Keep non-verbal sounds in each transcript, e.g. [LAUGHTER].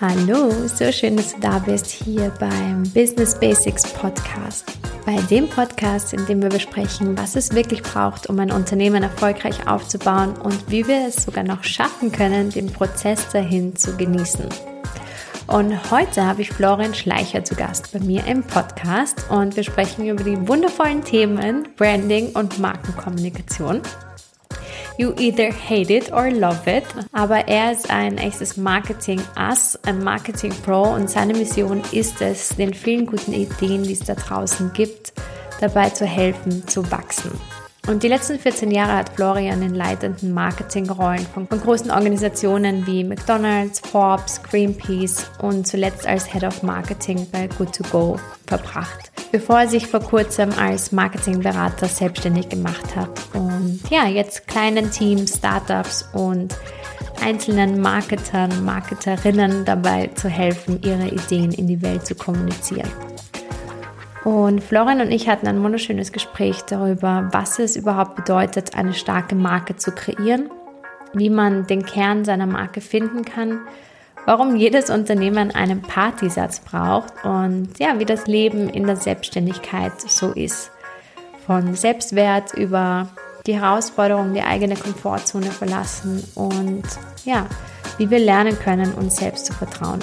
Hallo, so schön, dass du da bist hier beim Business Basics Podcast. Bei dem Podcast, in dem wir besprechen, was es wirklich braucht, um ein Unternehmen erfolgreich aufzubauen und wie wir es sogar noch schaffen können, den Prozess dahin zu genießen. Und heute habe ich Florian Schleicher zu Gast bei mir im Podcast und wir sprechen über die wundervollen Themen Branding und Markenkommunikation. You either hate it or love it. Aber er ist ein echtes Marketing-Ass, ein Marketing-Pro und seine Mission ist es, den vielen guten Ideen, die es da draußen gibt, dabei zu helfen, zu wachsen. Und die letzten 14 Jahre hat Florian in leitenden Marketingrollen von, von großen Organisationen wie McDonald's, Forbes, Greenpeace und zuletzt als Head of Marketing bei Good2Go verbracht, bevor er sich vor kurzem als Marketingberater selbstständig gemacht hat und ja, jetzt kleinen Teams, Startups und einzelnen Marketern, Marketerinnen dabei zu helfen, ihre Ideen in die Welt zu kommunizieren. Und Florian und ich hatten ein wunderschönes Gespräch darüber, was es überhaupt bedeutet, eine starke Marke zu kreieren, wie man den Kern seiner Marke finden kann, warum jedes Unternehmen einen Partysatz braucht und ja, wie das Leben in der Selbstständigkeit so ist. Von Selbstwert über die Herausforderung, die eigene Komfortzone verlassen und ja, wie wir lernen können, uns selbst zu vertrauen.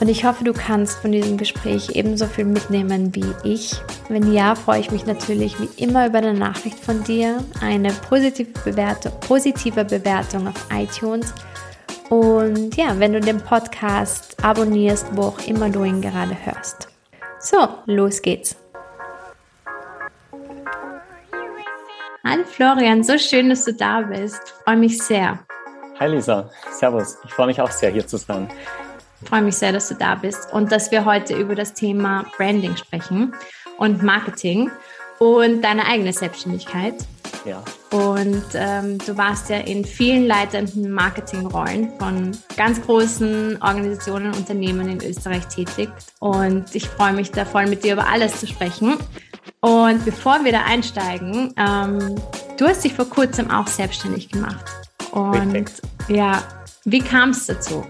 Und ich hoffe, du kannst von diesem Gespräch ebenso viel mitnehmen wie ich. Wenn ja, freue ich mich natürlich wie immer über eine Nachricht von dir, eine positive Bewertung, positive Bewertung auf iTunes. Und ja, wenn du den Podcast abonnierst, wo auch immer du ihn gerade hörst. So, los geht's. Hallo Florian, so schön, dass du da bist. Freue mich sehr. Hi Lisa, Servus. Ich freue mich auch sehr, hier zu sein. Ich freue mich sehr, dass du da bist und dass wir heute über das Thema Branding sprechen und Marketing und deine eigene Selbstständigkeit. Ja. Und ähm, du warst ja in vielen leitenden Marketingrollen von ganz großen Organisationen und Unternehmen in Österreich tätig. Und ich freue mich da voll mit dir über alles zu sprechen. Und bevor wir da einsteigen, ähm, du hast dich vor kurzem auch selbstständig gemacht. Und Richtig. ja, wie kam es dazu?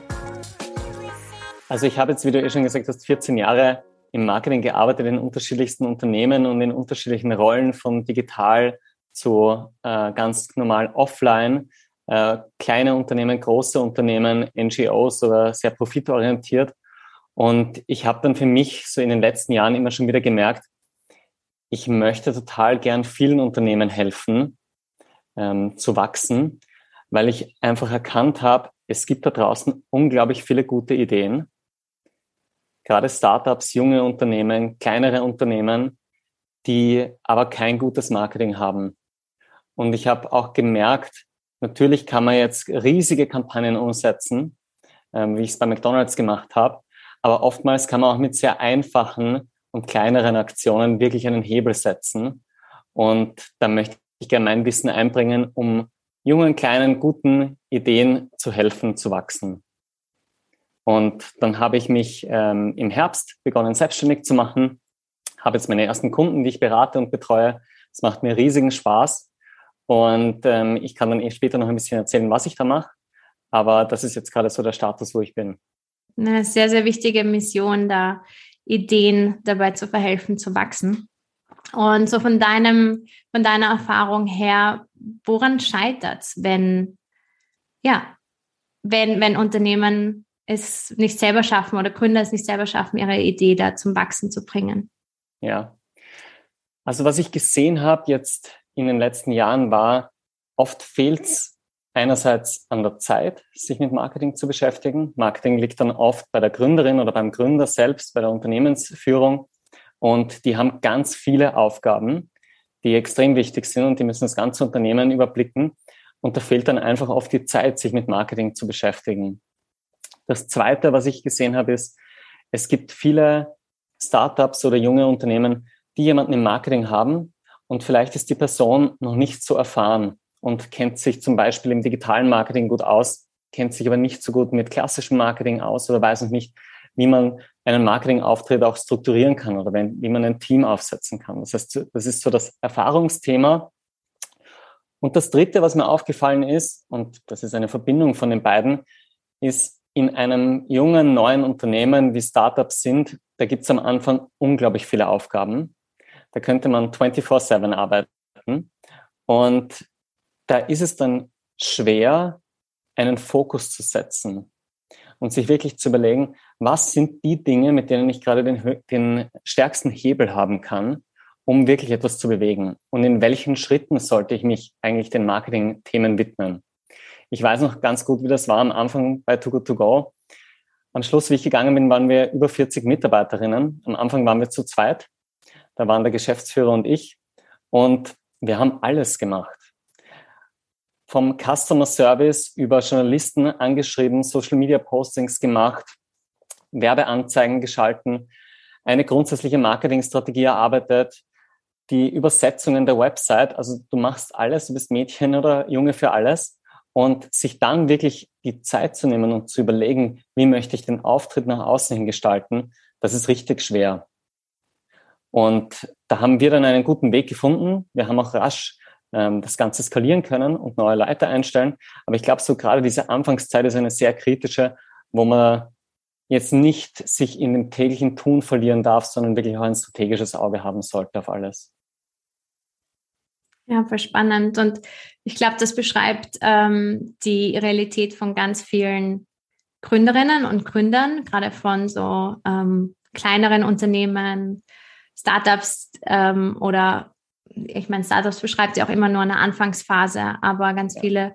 Also ich habe jetzt, wie du eh schon gesagt hast, 14 Jahre im Marketing gearbeitet in unterschiedlichsten Unternehmen und in unterschiedlichen Rollen von digital zu äh, ganz normal offline. Äh, kleine Unternehmen, große Unternehmen, NGOs oder sehr profitorientiert. Und ich habe dann für mich so in den letzten Jahren immer schon wieder gemerkt, ich möchte total gern vielen Unternehmen helfen, ähm, zu wachsen, weil ich einfach erkannt habe, es gibt da draußen unglaublich viele gute Ideen gerade Startups, junge Unternehmen, kleinere Unternehmen, die aber kein gutes Marketing haben. Und ich habe auch gemerkt, natürlich kann man jetzt riesige Kampagnen umsetzen, ähm, wie ich es bei McDonald's gemacht habe, aber oftmals kann man auch mit sehr einfachen und kleineren Aktionen wirklich einen Hebel setzen. Und da möchte ich gerne mein Wissen einbringen, um jungen, kleinen, guten Ideen zu helfen, zu wachsen. Und dann habe ich mich ähm, im Herbst begonnen, selbstständig zu machen, habe jetzt meine ersten Kunden, die ich berate und betreue. Es macht mir riesigen Spaß. Und ähm, ich kann dann eh später noch ein bisschen erzählen, was ich da mache. Aber das ist jetzt gerade so der Status, wo ich bin. Eine sehr, sehr wichtige Mission, da Ideen dabei zu verhelfen, zu wachsen. Und so von deinem, von deiner Erfahrung her, woran scheitert es, wenn, ja, wenn, wenn Unternehmen es nicht selber schaffen oder Gründer es nicht selber schaffen, ihre Idee da zum Wachsen zu bringen. Ja. Also was ich gesehen habe jetzt in den letzten Jahren war, oft fehlt es einerseits an der Zeit, sich mit Marketing zu beschäftigen. Marketing liegt dann oft bei der Gründerin oder beim Gründer selbst, bei der Unternehmensführung. Und die haben ganz viele Aufgaben, die extrem wichtig sind und die müssen das ganze Unternehmen überblicken. Und da fehlt dann einfach oft die Zeit, sich mit Marketing zu beschäftigen. Das Zweite, was ich gesehen habe, ist, es gibt viele Startups oder junge Unternehmen, die jemanden im Marketing haben und vielleicht ist die Person noch nicht so erfahren und kennt sich zum Beispiel im digitalen Marketing gut aus, kennt sich aber nicht so gut mit klassischem Marketing aus oder weiß noch nicht, wie man einen Marketingauftritt auch strukturieren kann oder wenn, wie man ein Team aufsetzen kann. Das heißt, das ist so das Erfahrungsthema. Und das Dritte, was mir aufgefallen ist, und das ist eine Verbindung von den beiden, ist in einem jungen, neuen Unternehmen, wie Startups sind, da gibt es am Anfang unglaublich viele Aufgaben. Da könnte man 24-7 arbeiten. Und da ist es dann schwer, einen Fokus zu setzen und sich wirklich zu überlegen, was sind die Dinge, mit denen ich gerade den, den stärksten Hebel haben kann, um wirklich etwas zu bewegen? Und in welchen Schritten sollte ich mich eigentlich den Marketing-Themen widmen? Ich weiß noch ganz gut, wie das war am Anfang bei Too Good To Go. Am Schluss, wie ich gegangen bin, waren wir über 40 Mitarbeiterinnen. Am Anfang waren wir zu zweit. Da waren der Geschäftsführer und ich. Und wir haben alles gemacht. Vom Customer Service über Journalisten angeschrieben, Social Media Postings gemacht, Werbeanzeigen geschalten, eine grundsätzliche Marketingstrategie erarbeitet, die Übersetzungen der Website. Also du machst alles, du bist Mädchen oder Junge für alles. Und sich dann wirklich die Zeit zu nehmen und zu überlegen, wie möchte ich den Auftritt nach außen hin gestalten, das ist richtig schwer. Und da haben wir dann einen guten Weg gefunden. Wir haben auch rasch ähm, das Ganze skalieren können und neue Leiter einstellen. Aber ich glaube, so gerade diese Anfangszeit ist eine sehr kritische, wo man jetzt nicht sich in dem täglichen Tun verlieren darf, sondern wirklich auch ein strategisches Auge haben sollte auf alles. Ja, voll spannend. Und ich glaube, das beschreibt ähm, die Realität von ganz vielen Gründerinnen und Gründern, gerade von so ähm, kleineren Unternehmen, Startups ähm, oder ich meine, Startups beschreibt ja auch immer nur eine Anfangsphase, aber ganz viele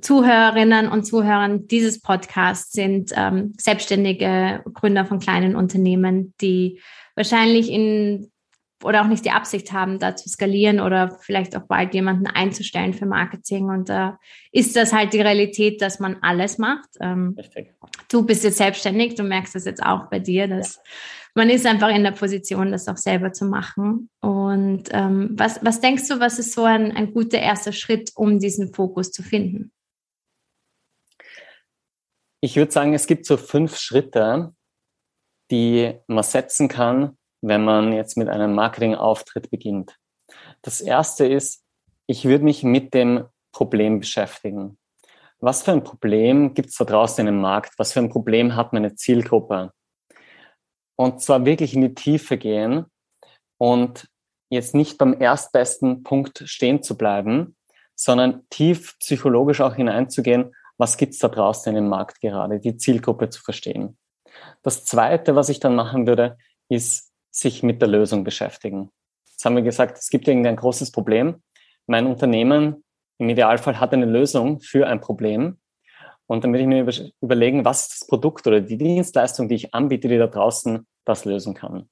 Zuhörerinnen und Zuhörer dieses Podcasts sind ähm, selbstständige Gründer von kleinen Unternehmen, die wahrscheinlich in oder auch nicht die Absicht haben, da zu skalieren oder vielleicht auch bald jemanden einzustellen für Marketing. Und da äh, ist das halt die Realität, dass man alles macht. Ähm, Richtig. Du bist jetzt selbstständig, du merkst das jetzt auch bei dir, dass man ist einfach in der Position, das auch selber zu machen. Und ähm, was, was denkst du, was ist so ein, ein guter erster Schritt, um diesen Fokus zu finden? Ich würde sagen, es gibt so fünf Schritte, die man setzen kann, wenn man jetzt mit einem Marketingauftritt beginnt. Das erste ist, ich würde mich mit dem Problem beschäftigen. Was für ein Problem gibt es da draußen in dem Markt? Was für ein Problem hat meine Zielgruppe? Und zwar wirklich in die Tiefe gehen und jetzt nicht beim erstbesten Punkt stehen zu bleiben, sondern tief psychologisch auch hineinzugehen, was gibt's da draußen in dem Markt gerade, die Zielgruppe zu verstehen. Das Zweite, was ich dann machen würde, ist sich mit der Lösung beschäftigen. Jetzt haben wir gesagt, es gibt irgendein großes Problem. Mein Unternehmen im Idealfall hat eine Lösung für ein Problem. Und dann würde ich mir überlegen, was das Produkt oder die Dienstleistung, die ich anbiete, die da draußen das lösen kann.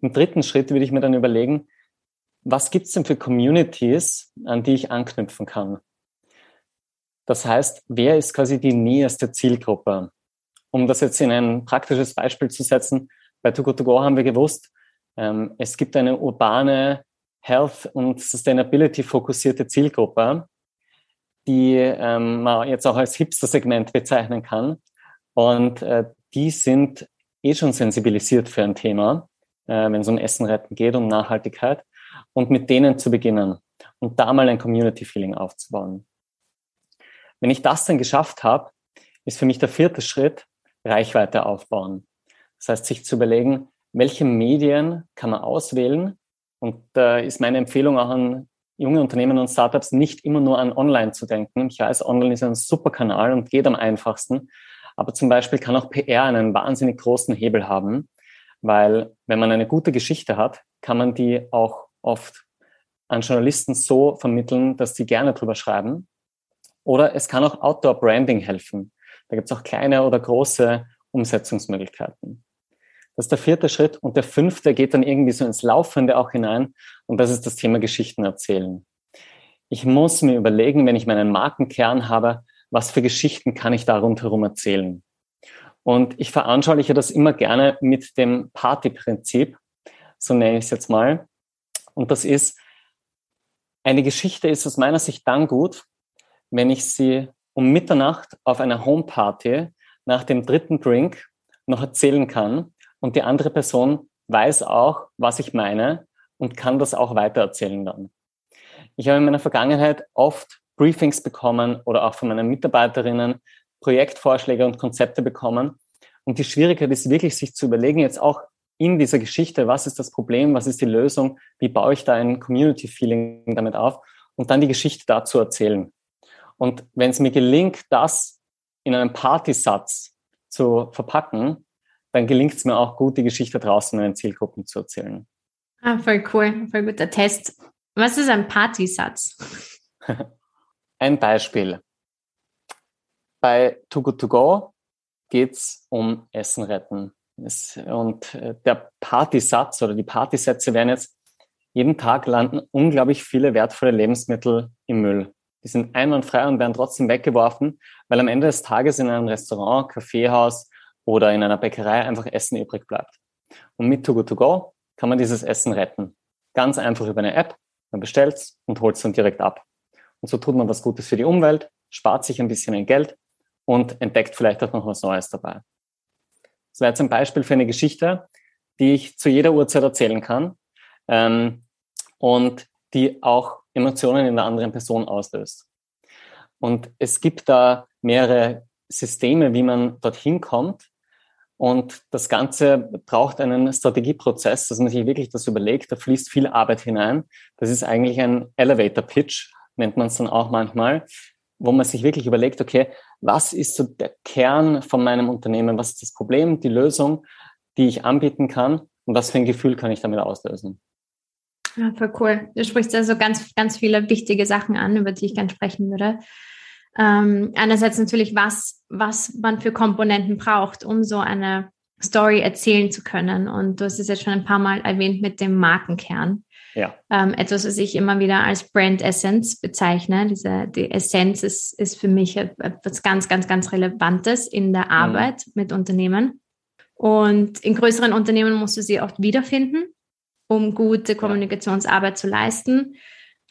Im dritten Schritt würde ich mir dann überlegen, was gibt es denn für Communities, an die ich anknüpfen kann? Das heißt, wer ist quasi die näherste Zielgruppe? Um das jetzt in ein praktisches Beispiel zu setzen, bei Too Good To Go haben wir gewusst, ähm, es gibt eine urbane Health- und Sustainability-fokussierte Zielgruppe, die ähm, man jetzt auch als Hipster-Segment bezeichnen kann. Und äh, die sind eh schon sensibilisiert für ein Thema, äh, wenn es um Essen retten geht, um Nachhaltigkeit. Und mit denen zu beginnen und da mal ein Community-Feeling aufzubauen. Wenn ich das dann geschafft habe, ist für mich der vierte Schritt Reichweite aufbauen. Das heißt, sich zu überlegen, welche Medien kann man auswählen. Und da äh, ist meine Empfehlung auch an junge Unternehmen und Startups, nicht immer nur an Online zu denken. Ich weiß, Online ist ein super Kanal und geht am einfachsten. Aber zum Beispiel kann auch PR einen wahnsinnig großen Hebel haben, weil wenn man eine gute Geschichte hat, kann man die auch oft an Journalisten so vermitteln, dass sie gerne drüber schreiben. Oder es kann auch Outdoor Branding helfen. Da gibt es auch kleine oder große Umsetzungsmöglichkeiten. Das ist der vierte Schritt. Und der fünfte geht dann irgendwie so ins Laufende auch hinein. Und das ist das Thema Geschichten erzählen. Ich muss mir überlegen, wenn ich meinen Markenkern habe, was für Geschichten kann ich da rundherum erzählen? Und ich veranschauliche das immer gerne mit dem Partyprinzip, so nenne ich es jetzt mal. Und das ist, eine Geschichte ist aus meiner Sicht dann gut, wenn ich sie um Mitternacht auf einer Homeparty nach dem dritten Drink noch erzählen kann und die andere Person weiß auch, was ich meine und kann das auch weitererzählen dann. Ich habe in meiner Vergangenheit oft Briefings bekommen oder auch von meinen Mitarbeiterinnen Projektvorschläge und Konzepte bekommen. Und die Schwierigkeit ist wirklich, sich zu überlegen, jetzt auch in dieser Geschichte, was ist das Problem, was ist die Lösung, wie baue ich da ein Community-Feeling damit auf und dann die Geschichte dazu erzählen. Und wenn es mir gelingt, das in einem Partysatz zu verpacken, dann gelingt es mir auch gut, die Geschichte draußen in den Zielgruppen zu erzählen. Ah, voll cool, voll guter Test. Was ist ein Partysatz? [LAUGHS] ein Beispiel. Bei Too Good To Go geht es um Essen retten. Und äh, der Partysatz oder die Partysätze wären jetzt, jeden Tag landen unglaublich viele wertvolle Lebensmittel im Müll. Die sind einwandfrei und werden trotzdem weggeworfen, weil am Ende des Tages in einem Restaurant, Kaffeehaus oder in einer Bäckerei einfach Essen übrig bleibt. Und mit Too Good To Go kann man dieses Essen retten. Ganz einfach über eine App. Man bestellt es und holt es dann direkt ab. Und so tut man was Gutes für die Umwelt, spart sich ein bisschen ein Geld und entdeckt vielleicht auch noch was Neues dabei. Das wäre jetzt ein Beispiel für eine Geschichte, die ich zu jeder Uhrzeit erzählen kann ähm, und die auch Emotionen in der anderen Person auslöst. Und es gibt da mehrere Systeme, wie man dorthin kommt. Und das Ganze braucht einen Strategieprozess, dass man sich wirklich das überlegt. Da fließt viel Arbeit hinein. Das ist eigentlich ein Elevator Pitch, nennt man es dann auch manchmal, wo man sich wirklich überlegt, okay, was ist so der Kern von meinem Unternehmen? Was ist das Problem, die Lösung, die ich anbieten kann? Und was für ein Gefühl kann ich damit auslösen? Ja, voll cool. Du sprichst also ganz, ganz viele wichtige Sachen an, über die ich gerne sprechen würde. Ähm, einerseits natürlich, was, was man für Komponenten braucht, um so eine Story erzählen zu können. Und du hast es jetzt schon ein paar Mal erwähnt mit dem Markenkern. Ja. Ähm, etwas, was ich immer wieder als Brand Essence bezeichne. Diese, die Essenz ist, ist für mich etwas ganz, ganz, ganz Relevantes in der mhm. Arbeit mhm. mit Unternehmen. Und in größeren Unternehmen musst du sie oft wiederfinden, um gute Kommunikationsarbeit zu leisten.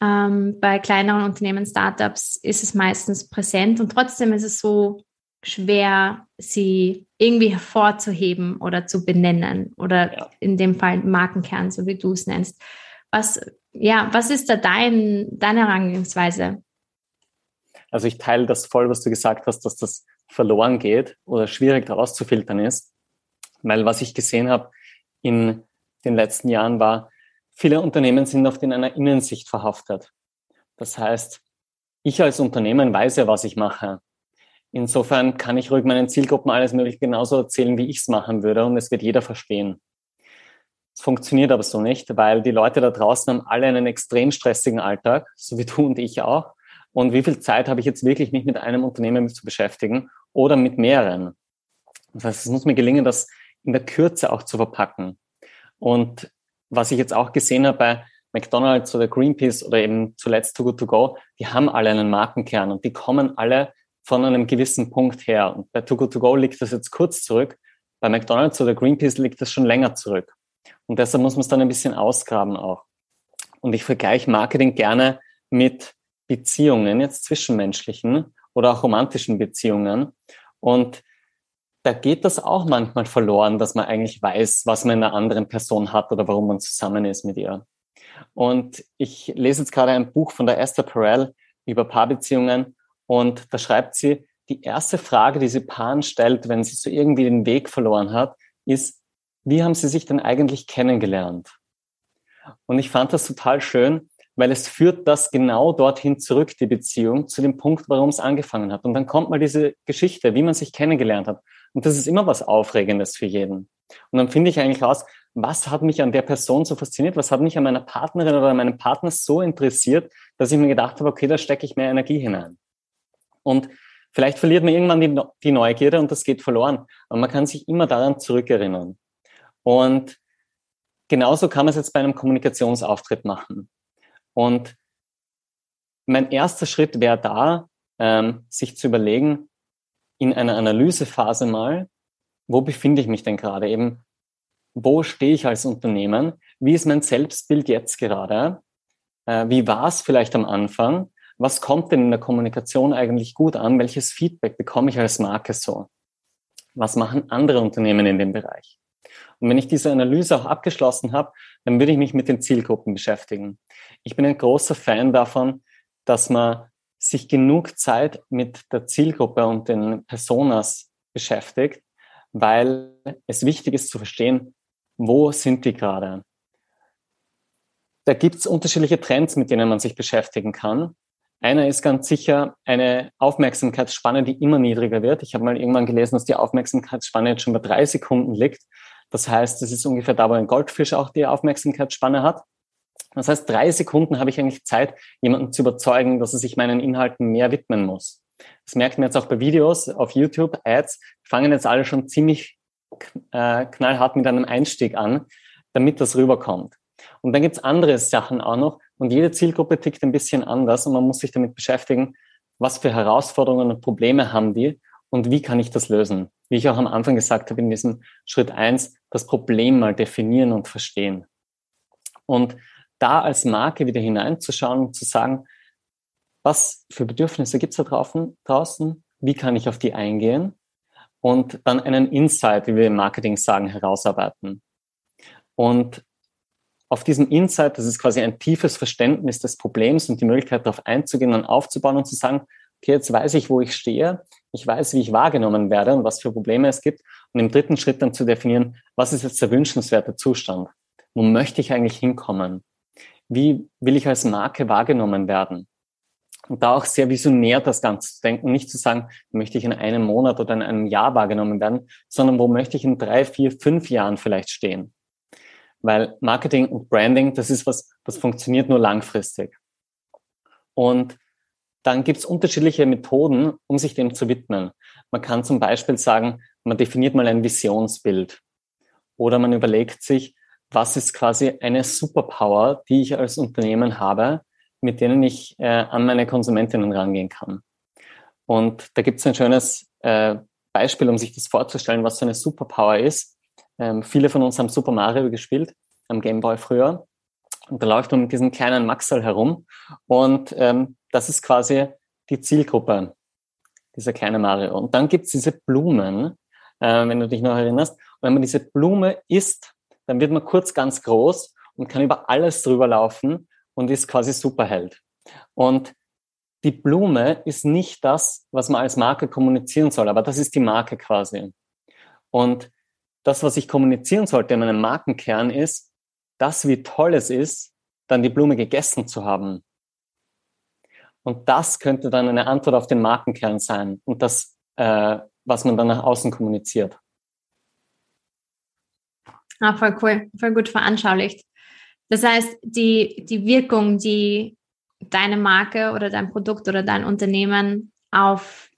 Ähm, bei kleineren Unternehmen, Startups, ist es meistens präsent und trotzdem ist es so schwer, sie irgendwie hervorzuheben oder zu benennen oder ja. in dem Fall Markenkern, so wie du es nennst. Was, ja, was ist da dein, deine Herangehensweise? Also ich teile das voll, was du gesagt hast, dass das verloren geht oder schwierig herauszufiltern ist. Weil was ich gesehen habe in den letzten Jahren war, viele Unternehmen sind oft in einer Innensicht verhaftet. Das heißt, ich als Unternehmen weiß ja, was ich mache. Insofern kann ich ruhig meinen Zielgruppen alles mögliche genauso erzählen, wie ich es machen würde und es wird jeder verstehen. Es funktioniert aber so nicht, weil die Leute da draußen haben alle einen extrem stressigen Alltag, so wie du und ich auch. Und wie viel Zeit habe ich jetzt wirklich, mich mit einem Unternehmen zu beschäftigen oder mit mehreren? Das heißt, es muss mir gelingen, das in der Kürze auch zu verpacken. Und was ich jetzt auch gesehen habe bei McDonald's oder Greenpeace oder eben zuletzt Too Good To Go, die haben alle einen Markenkern und die kommen alle von einem gewissen Punkt her. Und bei Too Good To Go liegt das jetzt kurz zurück. Bei McDonald's oder Greenpeace liegt das schon länger zurück. Und deshalb muss man es dann ein bisschen ausgraben auch. Und ich vergleiche Marketing gerne mit Beziehungen, jetzt zwischenmenschlichen oder auch romantischen Beziehungen. Und da geht das auch manchmal verloren, dass man eigentlich weiß, was man in einer anderen Person hat oder warum man zusammen ist mit ihr. Und ich lese jetzt gerade ein Buch von der Esther Perel über Paarbeziehungen und da schreibt sie, die erste Frage, die sie Paaren stellt, wenn sie so irgendwie den Weg verloren hat, ist, wie haben sie sich denn eigentlich kennengelernt? Und ich fand das total schön, weil es führt das genau dorthin zurück, die Beziehung, zu dem Punkt, warum es angefangen hat. Und dann kommt mal diese Geschichte, wie man sich kennengelernt hat. Und das ist immer was Aufregendes für jeden. Und dann finde ich eigentlich raus, was hat mich an der Person so fasziniert, was hat mich an meiner Partnerin oder an meinem Partner so interessiert, dass ich mir gedacht habe, okay, da stecke ich mehr Energie hinein. Und vielleicht verliert man irgendwann die, die Neugierde und das geht verloren. Aber man kann sich immer daran zurückerinnern. Und genauso kann man es jetzt bei einem Kommunikationsauftritt machen. Und mein erster Schritt wäre da, ähm, sich zu überlegen, in einer Analysephase mal, wo befinde ich mich denn gerade eben? Wo stehe ich als Unternehmen? Wie ist mein Selbstbild jetzt gerade? Äh, wie war es vielleicht am Anfang? Was kommt denn in der Kommunikation eigentlich gut an? Welches Feedback bekomme ich als Marke so? Was machen andere Unternehmen in dem Bereich? Und wenn ich diese Analyse auch abgeschlossen habe, dann würde ich mich mit den Zielgruppen beschäftigen. Ich bin ein großer Fan davon, dass man sich genug Zeit mit der Zielgruppe und den Personas beschäftigt, weil es wichtig ist zu verstehen, wo sind die gerade. Da gibt es unterschiedliche Trends, mit denen man sich beschäftigen kann. Einer ist ganz sicher eine Aufmerksamkeitsspanne, die immer niedriger wird. Ich habe mal irgendwann gelesen, dass die Aufmerksamkeitsspanne jetzt schon bei drei Sekunden liegt. Das heißt, das ist ungefähr da, wo ein Goldfisch auch die Aufmerksamkeitsspanne hat. Das heißt, drei Sekunden habe ich eigentlich Zeit, jemanden zu überzeugen, dass er sich meinen Inhalten mehr widmen muss. Das merkt man jetzt auch bei Videos auf YouTube, Ads, fangen jetzt alle schon ziemlich äh, knallhart mit einem Einstieg an, damit das rüberkommt. Und dann gibt's andere Sachen auch noch und jede Zielgruppe tickt ein bisschen anders und man muss sich damit beschäftigen, was für Herausforderungen und Probleme haben die und wie kann ich das lösen. Wie ich auch am Anfang gesagt habe in diesem Schritt eins, das Problem mal definieren und verstehen. Und da als Marke wieder hineinzuschauen und zu sagen, was für Bedürfnisse gibt's da draußen, wie kann ich auf die eingehen und dann einen Insight, wie wir im Marketing sagen, herausarbeiten. Und auf diesem Insight, das ist quasi ein tiefes Verständnis des Problems und die Möglichkeit darauf einzugehen und aufzubauen und zu sagen, okay, jetzt weiß ich, wo ich stehe, ich weiß, wie ich wahrgenommen werde und was für Probleme es gibt und im dritten Schritt dann zu definieren, was ist jetzt der wünschenswerte Zustand? Wo möchte ich eigentlich hinkommen? Wie will ich als Marke wahrgenommen werden? Und da auch sehr visionär das Ganze zu denken, nicht zu sagen, möchte ich in einem Monat oder in einem Jahr wahrgenommen werden, sondern wo möchte ich in drei, vier, fünf Jahren vielleicht stehen? Weil Marketing und Branding, das ist was, das funktioniert nur langfristig. Und dann gibt es unterschiedliche Methoden, um sich dem zu widmen. Man kann zum Beispiel sagen, man definiert mal ein Visionsbild. Oder man überlegt sich, was ist quasi eine Superpower, die ich als Unternehmen habe, mit denen ich äh, an meine Konsumentinnen rangehen kann. Und da gibt es ein schönes äh, Beispiel, um sich das vorzustellen, was so eine Superpower ist. Ähm, viele von uns haben Super Mario gespielt, am Game Boy früher. Und da läuft man mit diesem kleinen Maxel herum. Und ähm, das ist quasi die Zielgruppe, dieser kleine Mario. Und dann gibt's diese Blumen, äh, wenn du dich noch erinnerst. Und wenn man diese Blume isst, dann wird man kurz ganz groß und kann über alles drüber laufen und ist quasi Superheld. Und die Blume ist nicht das, was man als Marke kommunizieren soll, aber das ist die Marke quasi. Und das, was ich kommunizieren sollte in meinem Markenkern ist, das, wie toll es ist, dann die Blume gegessen zu haben. Und das könnte dann eine Antwort auf den Markenkern sein und das, äh, was man dann nach außen kommuniziert. Ah, voll cool, voll gut veranschaulicht. Das heißt, die, die Wirkung, die deine Marke oder dein Produkt oder dein Unternehmen auf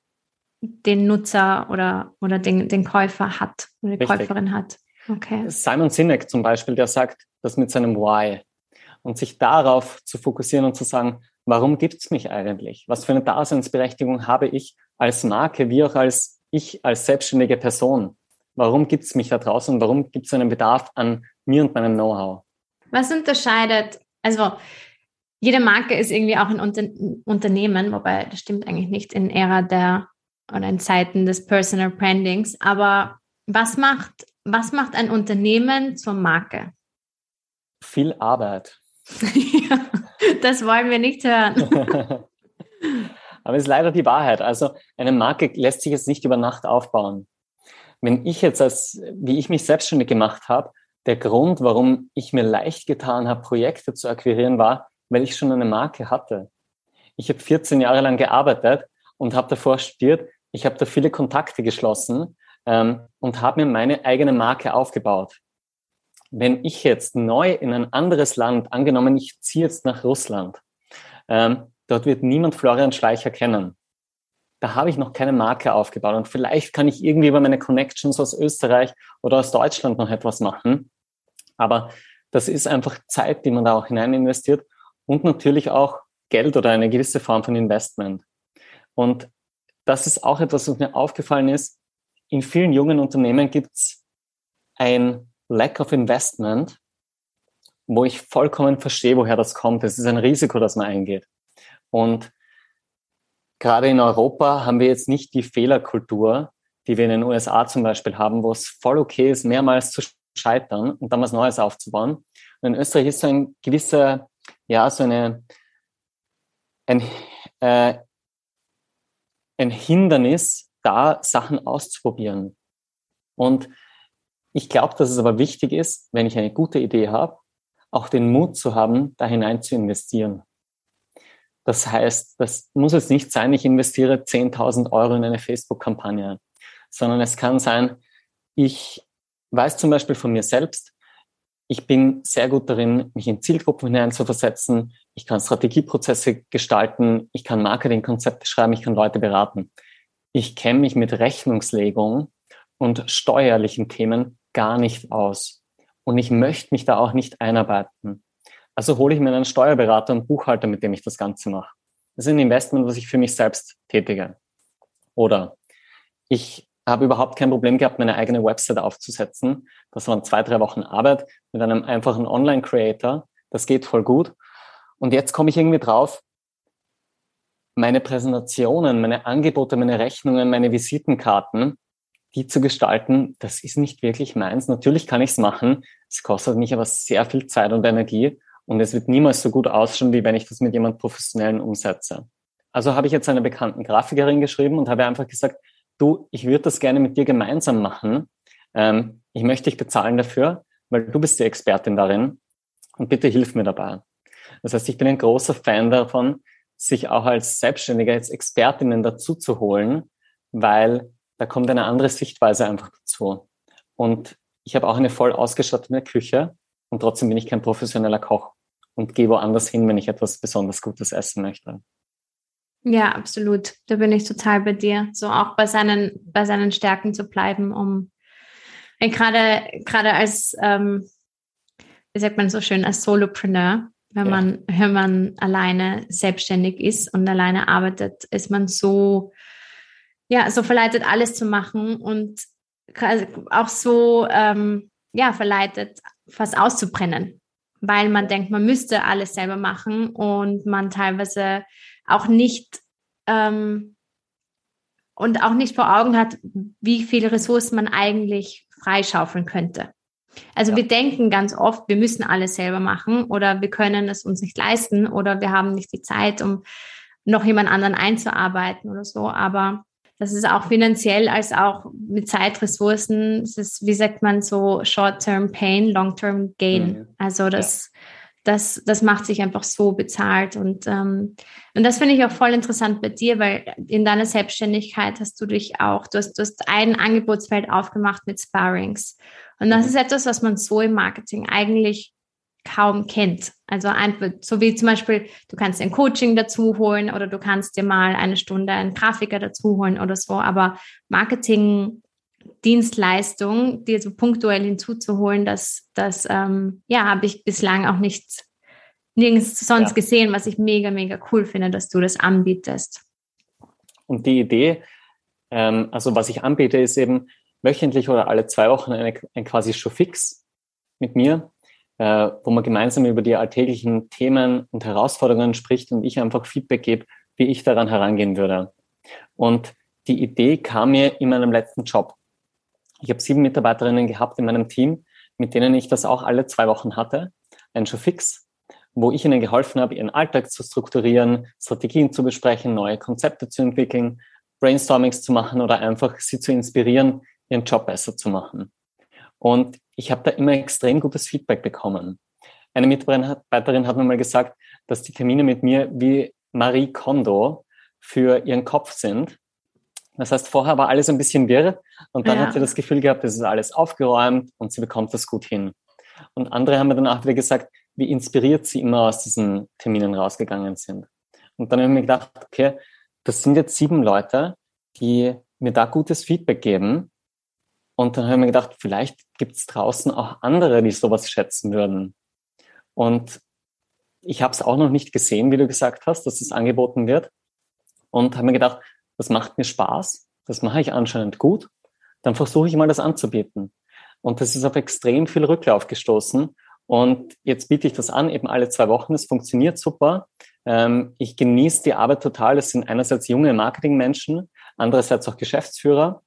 den Nutzer oder, oder den, den Käufer hat oder die Richtig. Käuferin hat. Okay. Simon Sinek zum Beispiel, der sagt das mit seinem Why und sich darauf zu fokussieren und zu sagen, warum gibt's mich eigentlich? Was für eine Daseinsberechtigung habe ich als Marke, wie auch als ich als selbstständige Person? Warum gibt's mich da draußen? Warum gibt's einen Bedarf an mir und meinem Know-how? Was unterscheidet, also jede Marke ist irgendwie auch ein Unter Unternehmen, wobei das stimmt eigentlich nicht in Ära der oder in Zeiten des Personal Brandings. Aber was macht, was macht ein Unternehmen zur Marke? Viel Arbeit. [LAUGHS] ja, das wollen wir nicht hören. [LAUGHS] Aber es ist leider die Wahrheit. Also eine Marke lässt sich jetzt nicht über Nacht aufbauen. Wenn ich jetzt als, wie ich mich selbstständig gemacht habe, der Grund, warum ich mir leicht getan habe, Projekte zu akquirieren, war, weil ich schon eine Marke hatte. Ich habe 14 Jahre lang gearbeitet und habe davor studiert, ich habe da viele Kontakte geschlossen ähm, und habe mir meine eigene Marke aufgebaut. Wenn ich jetzt neu in ein anderes Land, angenommen, ich ziehe jetzt nach Russland, ähm, dort wird niemand Florian Schleicher kennen. Da habe ich noch keine Marke aufgebaut und vielleicht kann ich irgendwie über meine Connections aus Österreich oder aus Deutschland noch etwas machen. Aber das ist einfach Zeit, die man da auch hinein investiert und natürlich auch Geld oder eine gewisse Form von Investment. Und das ist auch etwas, was mir aufgefallen ist. In vielen jungen Unternehmen gibt es ein Lack of Investment, wo ich vollkommen verstehe, woher das kommt. Es ist ein Risiko, das man eingeht. Und gerade in Europa haben wir jetzt nicht die Fehlerkultur, die wir in den USA zum Beispiel haben, wo es voll okay ist, mehrmals zu scheitern und dann was Neues aufzubauen. Und in Österreich ist so ein gewisser, ja, so eine, ein, äh, ein Hindernis, da Sachen auszuprobieren. Und ich glaube, dass es aber wichtig ist, wenn ich eine gute Idee habe, auch den Mut zu haben, da hinein zu investieren. Das heißt, das muss jetzt nicht sein, ich investiere 10.000 Euro in eine Facebook-Kampagne, sondern es kann sein, ich weiß zum Beispiel von mir selbst, ich bin sehr gut darin, mich in Zielgruppen hineinzuversetzen. Ich kann Strategieprozesse gestalten. Ich kann Marketingkonzepte schreiben. Ich kann Leute beraten. Ich kenne mich mit Rechnungslegung und steuerlichen Themen gar nicht aus. Und ich möchte mich da auch nicht einarbeiten. Also hole ich mir einen Steuerberater und Buchhalter, mit dem ich das Ganze mache. Das ist ein Investment, was ich für mich selbst tätige. Oder ich habe überhaupt kein Problem gehabt, meine eigene Website aufzusetzen. Das waren zwei, drei Wochen Arbeit mit einem einfachen Online-Creator. Das geht voll gut. Und jetzt komme ich irgendwie drauf, meine Präsentationen, meine Angebote, meine Rechnungen, meine Visitenkarten, die zu gestalten, das ist nicht wirklich meins. Natürlich kann ich es machen. Es kostet mich aber sehr viel Zeit und Energie und es wird niemals so gut ausschauen, wie wenn ich das mit jemand Professionellen umsetze. Also habe ich jetzt einer bekannten Grafikerin geschrieben und habe einfach gesagt, du, ich würde das gerne mit dir gemeinsam machen. Ähm, ich möchte dich bezahlen dafür, weil du bist die Expertin darin und bitte hilf mir dabei. Das heißt, ich bin ein großer Fan davon, sich auch als Selbstständiger, als Expertinnen dazu zu holen, weil da kommt eine andere Sichtweise einfach dazu. Und ich habe auch eine voll ausgestattete Küche und trotzdem bin ich kein professioneller Koch und gehe woanders hin, wenn ich etwas besonders Gutes essen möchte. Ja, absolut. Da bin ich total bei dir. So auch bei seinen, bei seinen Stärken zu bleiben, um gerade, gerade als, ähm, wie sagt man so schön, als Solopreneur, wenn ja. man, wenn man alleine selbstständig ist und alleine arbeitet, ist man so, ja, so verleitet, alles zu machen und auch so, ähm, ja, verleitet, fast auszubrennen, weil man denkt, man müsste alles selber machen und man teilweise auch nicht ähm, und auch nicht vor Augen hat, wie viele Ressourcen man eigentlich freischaufeln könnte. Also ja. wir denken ganz oft, wir müssen alles selber machen oder wir können es uns nicht leisten oder wir haben nicht die Zeit, um noch jemand anderen einzuarbeiten oder so. Aber das ist auch finanziell als auch mit Zeitressourcen. Es ist, wie sagt man so, Short-Term Pain, Long-Term Gain. Mhm. Also das, ja das, das macht sich einfach so bezahlt. Und, ähm, und das finde ich auch voll interessant bei dir, weil in deiner Selbstständigkeit hast du dich auch, du hast, du hast ein Angebotsfeld aufgemacht mit Sparrings. Und das mhm. ist etwas, was man so im Marketing eigentlich kaum kennt. Also einfach, so wie zum Beispiel, du kannst ein Coaching dazu holen oder du kannst dir mal eine Stunde einen Grafiker dazu holen oder so, aber Marketing Dienstleistung, dir so punktuell hinzuzuholen, das, das ähm, ja, habe ich bislang auch nicht nirgends sonst ja. gesehen, was ich mega, mega cool finde, dass du das anbietest. Und die Idee, ähm, also was ich anbiete, ist eben wöchentlich oder alle zwei Wochen eine, ein quasi Showfix mit mir, äh, wo man gemeinsam über die alltäglichen Themen und Herausforderungen spricht und ich einfach Feedback gebe, wie ich daran herangehen würde. Und die Idee kam mir in meinem letzten Job. Ich habe sieben Mitarbeiterinnen gehabt in meinem Team, mit denen ich das auch alle zwei Wochen hatte, ein Show fix, wo ich ihnen geholfen habe, ihren Alltag zu strukturieren, Strategien zu besprechen, neue Konzepte zu entwickeln, Brainstormings zu machen oder einfach sie zu inspirieren, ihren Job besser zu machen. Und ich habe da immer extrem gutes Feedback bekommen. Eine Mitarbeiterin hat mir mal gesagt, dass die Termine mit mir wie Marie Kondo für ihren Kopf sind, das heißt, vorher war alles ein bisschen wirr und dann ja. hat sie das Gefühl gehabt, es ist alles aufgeräumt und sie bekommt das gut hin. Und andere haben mir dann auch wieder gesagt, wie inspiriert sie immer aus diesen Terminen rausgegangen sind. Und dann habe ich mir gedacht, okay, das sind jetzt sieben Leute, die mir da gutes Feedback geben. Und dann habe ich mir gedacht, vielleicht gibt es draußen auch andere, die sowas schätzen würden. Und ich habe es auch noch nicht gesehen, wie du gesagt hast, dass es angeboten wird. Und habe mir gedacht, das macht mir Spaß, das mache ich anscheinend gut, dann versuche ich mal das anzubieten. Und das ist auf extrem viel Rücklauf gestoßen. Und jetzt biete ich das an, eben alle zwei Wochen. Es funktioniert super. Ähm, ich genieße die Arbeit total. Es sind einerseits junge Marketingmenschen, andererseits auch Geschäftsführer.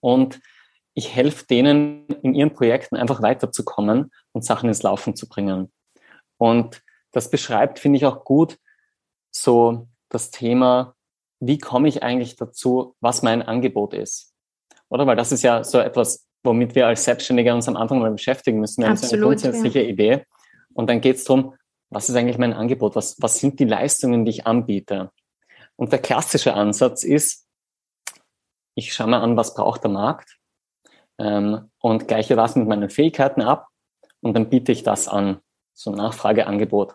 und ich helfe denen in ihren Projekten einfach weiterzukommen und Sachen ins Laufen zu bringen. Und das beschreibt, finde ich, auch gut so das Thema, wie komme ich eigentlich dazu, was mein Angebot ist. Oder? Weil das ist ja so etwas, womit wir als Selbstständige uns am Anfang mal beschäftigen müssen. Wir Absolut, haben eine grundsätzliche ja. Idee. Und dann geht es darum, was ist eigentlich mein Angebot? Was, was sind die Leistungen, die ich anbiete? Und der klassische Ansatz ist, ich schaue mal an, was braucht der Markt ähm, und gleiche das mit meinen Fähigkeiten ab und dann biete ich das an, so Nachfrage, Angebot.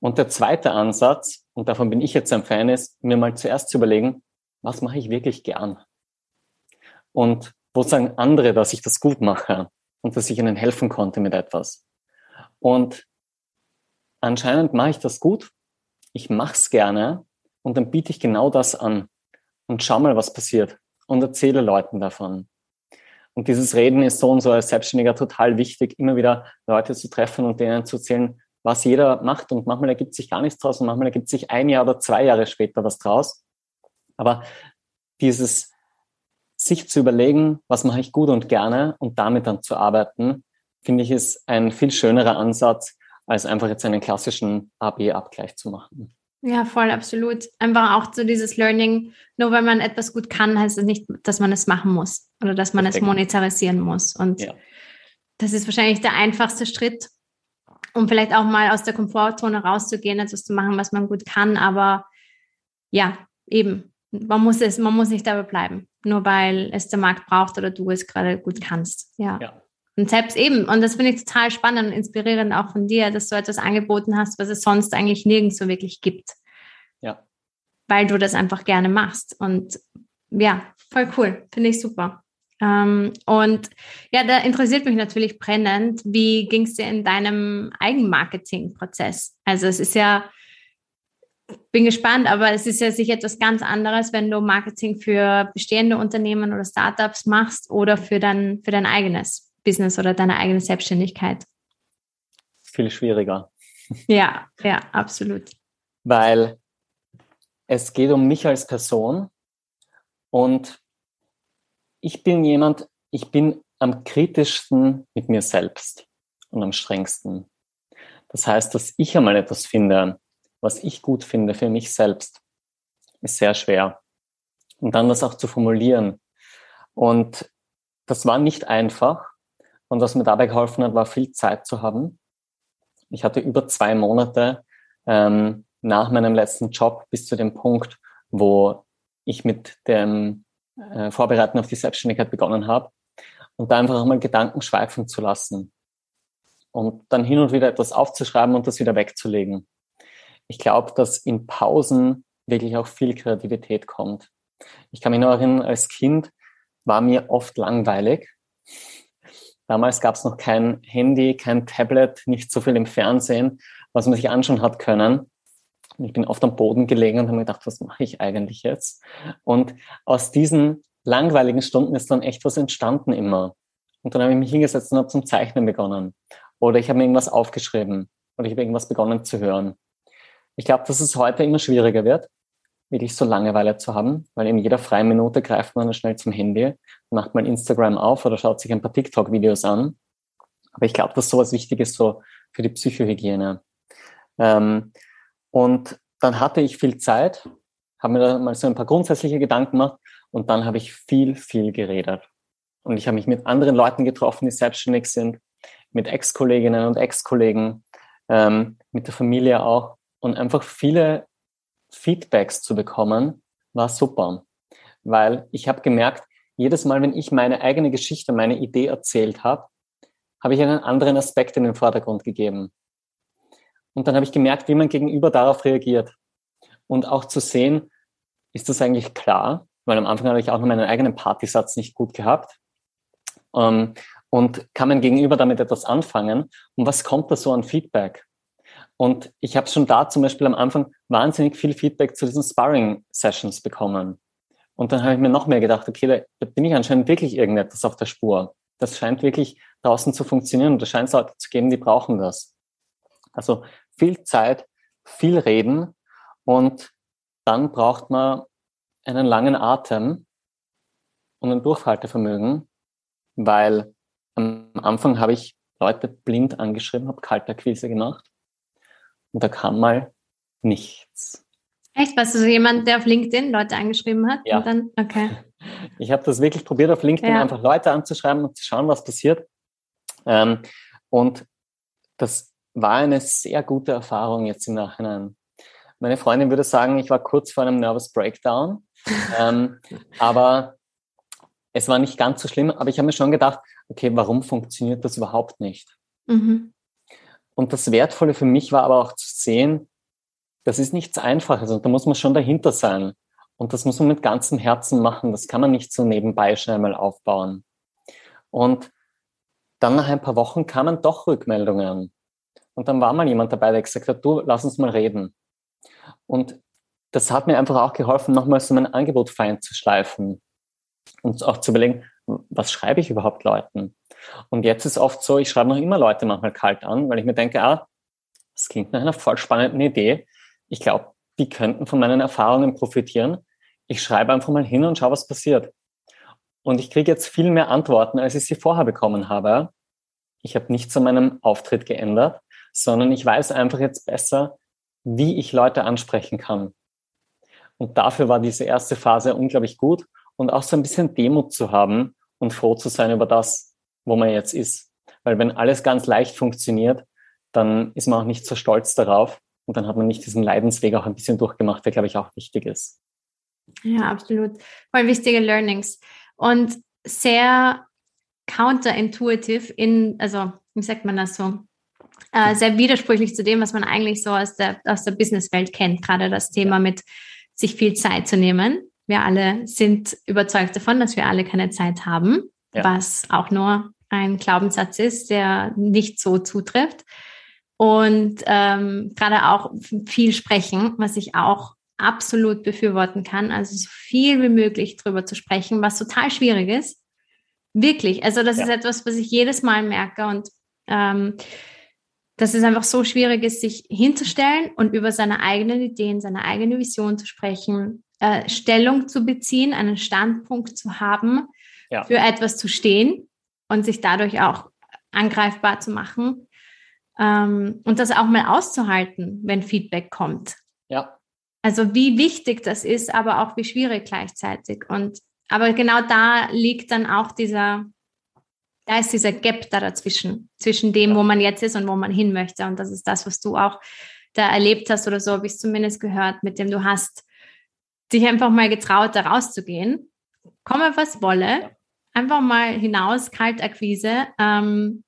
Und der zweite Ansatz, und davon bin ich jetzt ein Fan, ist, mir mal zuerst zu überlegen, was mache ich wirklich gern? Und wo sagen andere, dass ich das gut mache und dass ich ihnen helfen konnte mit etwas? Und anscheinend mache ich das gut, ich mache es gerne und dann biete ich genau das an und schau mal, was passiert und erzähle Leuten davon. Und dieses Reden ist so und so als Selbstständiger total wichtig, immer wieder Leute zu treffen und denen zu erzählen, was jeder macht. Und manchmal ergibt sich gar nichts draus und manchmal ergibt sich ein Jahr oder zwei Jahre später was draus. Aber dieses sich zu überlegen, was mache ich gut und gerne und damit dann zu arbeiten, finde ich, ist ein viel schönerer Ansatz, als einfach jetzt einen klassischen AB-Abgleich zu machen. Ja, voll, absolut. Einfach auch so dieses Learning, nur weil man etwas gut kann, heißt es das nicht, dass man es machen muss oder dass man Perfekt. es monetarisieren muss. Und ja. das ist wahrscheinlich der einfachste Schritt, um vielleicht auch mal aus der Komfortzone rauszugehen, etwas zu machen, was man gut kann. Aber ja, eben, man muss es, man muss nicht dabei bleiben, nur weil es der Markt braucht oder du es gerade gut kannst. Ja. ja. Und selbst eben, und das finde ich total spannend und inspirierend auch von dir, dass du etwas angeboten hast, was es sonst eigentlich nirgends so wirklich gibt. Ja. Weil du das einfach gerne machst. Und ja, voll cool. Finde ich super. Ähm, und ja, da interessiert mich natürlich brennend, wie ging es dir in deinem Eigenmarketing-Prozess? Also es ist ja, bin gespannt, aber es ist ja sicher etwas ganz anderes, wenn du Marketing für bestehende Unternehmen oder Startups machst oder für dein, für dein eigenes. Business oder deine eigene Selbstständigkeit? Viel schwieriger. Ja, ja, absolut. Weil es geht um mich als Person und ich bin jemand, ich bin am kritischsten mit mir selbst und am strengsten. Das heißt, dass ich einmal etwas finde, was ich gut finde für mich selbst, ist sehr schwer. Und dann das auch zu formulieren. Und das war nicht einfach, und was mir dabei geholfen hat, war viel Zeit zu haben. Ich hatte über zwei Monate ähm, nach meinem letzten Job bis zu dem Punkt, wo ich mit dem äh, Vorbereiten auf die Selbstständigkeit begonnen habe und da einfach mal Gedanken schweifen zu lassen und dann hin und wieder etwas aufzuschreiben und das wieder wegzulegen. Ich glaube, dass in Pausen wirklich auch viel Kreativität kommt. Ich kann mich noch erinnern, als Kind war mir oft langweilig Damals gab es noch kein Handy, kein Tablet, nicht so viel im Fernsehen, was man sich anschauen hat können. Ich bin oft am Boden gelegen und habe mir gedacht, was mache ich eigentlich jetzt? Und aus diesen langweiligen Stunden ist dann echt was entstanden immer. Und dann habe ich mich hingesetzt und habe zum Zeichnen begonnen. Oder ich habe mir irgendwas aufgeschrieben. Oder ich habe irgendwas begonnen zu hören. Ich glaube, dass es heute immer schwieriger wird, wirklich so Langeweile zu haben, weil in jeder freien Minute greift man schnell zum Handy, macht mal Instagram auf oder schaut sich ein paar TikTok-Videos an. Aber ich glaube, dass sowas wichtig ist so für die Psychohygiene. Ähm, und dann hatte ich viel Zeit, habe mir da mal so ein paar grundsätzliche Gedanken gemacht und dann habe ich viel, viel geredet. Und ich habe mich mit anderen Leuten getroffen, die selbstständig sind, mit Ex-Kolleginnen und Ex-Kollegen, ähm, mit der Familie auch und einfach viele Feedbacks zu bekommen, war super. Weil ich habe gemerkt, jedes Mal, wenn ich meine eigene Geschichte, meine Idee erzählt habe, habe ich einen anderen Aspekt in den Vordergrund gegeben. Und dann habe ich gemerkt, wie mein Gegenüber darauf reagiert. Und auch zu sehen, ist das eigentlich klar? Weil am Anfang habe ich auch noch meinen eigenen Partysatz nicht gut gehabt. Ähm, und kann mein Gegenüber damit etwas anfangen? Und was kommt da so an Feedback? Und ich habe schon da zum Beispiel am Anfang wahnsinnig viel Feedback zu diesen Sparring-Sessions bekommen. Und dann habe ich mir noch mehr gedacht, okay, da bin ich anscheinend wirklich irgendetwas auf der Spur. Das scheint wirklich draußen zu funktionieren und da scheint es Leute zu geben, die brauchen das. Also viel Zeit, viel reden und dann braucht man einen langen Atem und ein Durchhaltevermögen, weil am Anfang habe ich Leute blind angeschrieben, habe Kaltakquise gemacht und da kam mal nichts. Echt? Warst du so jemand, der auf LinkedIn Leute angeschrieben hat? Ja. Dann, okay. [LAUGHS] Ich habe das wirklich probiert, auf LinkedIn ja. einfach Leute anzuschreiben und zu schauen, was passiert. Ähm, und das war eine sehr gute Erfahrung jetzt im Nachhinein. Meine Freundin würde sagen, ich war kurz vor einem Nervous Breakdown. [LAUGHS] ähm, aber es war nicht ganz so schlimm. Aber ich habe mir schon gedacht, okay, warum funktioniert das überhaupt nicht? Mhm. Und das Wertvolle für mich war aber auch zu sehen, das ist nichts Einfaches und da muss man schon dahinter sein. Und das muss man mit ganzem Herzen machen. Das kann man nicht so nebenbei schnell mal aufbauen. Und dann nach ein paar Wochen kamen doch Rückmeldungen. Und dann war mal jemand dabei, der gesagt hat, du, lass uns mal reden. Und das hat mir einfach auch geholfen, nochmal so mein Angebot fein zu schleifen und auch zu überlegen, was schreibe ich überhaupt Leuten? Und jetzt ist oft so, ich schreibe noch immer Leute manchmal kalt an, weil ich mir denke, ah, das klingt nach einer voll spannenden Idee. Ich glaube, die könnten von meinen Erfahrungen profitieren. Ich schreibe einfach mal hin und schaue, was passiert. Und ich kriege jetzt viel mehr Antworten, als ich sie vorher bekommen habe. Ich habe nichts an meinem Auftritt geändert, sondern ich weiß einfach jetzt besser, wie ich Leute ansprechen kann. Und dafür war diese erste Phase unglaublich gut und auch so ein bisschen Demut zu haben und froh zu sein über das, wo man jetzt ist. Weil wenn alles ganz leicht funktioniert, dann ist man auch nicht so stolz darauf und dann hat man nicht diesen Leidensweg auch ein bisschen durchgemacht, der, glaube ich, auch wichtig ist. Ja, absolut. Voll wichtige Learnings. Und sehr counterintuitive in, also wie sagt man das so? Äh, sehr widersprüchlich zu dem, was man eigentlich so aus der, aus der Businesswelt kennt, gerade das Thema mit sich viel Zeit zu nehmen. Wir alle sind überzeugt davon, dass wir alle keine Zeit haben, ja. was auch nur ein Glaubenssatz ist, der nicht so zutrifft. Und ähm, gerade auch viel sprechen, was ich auch absolut befürworten kann. Also so viel wie möglich drüber zu sprechen, was total schwierig ist. Wirklich. Also das ja. ist etwas, was ich jedes Mal merke und ähm, dass es einfach so schwierig ist, sich hinzustellen und über seine eigenen Ideen, seine eigene Vision zu sprechen, äh, Stellung zu beziehen, einen Standpunkt zu haben, ja. für etwas zu stehen und sich dadurch auch angreifbar zu machen ähm, und das auch mal auszuhalten, wenn Feedback kommt. Ja. Also wie wichtig das ist, aber auch wie schwierig gleichzeitig. Und aber genau da liegt dann auch dieser, da ist dieser Gap da dazwischen, zwischen dem, wo man jetzt ist und wo man hin möchte. Und das ist das, was du auch da erlebt hast oder so, habe ich zumindest gehört, mit dem du hast dich einfach mal getraut, da rauszugehen. Komme, was wolle. Einfach mal hinaus, Kaltakquise. Ähm,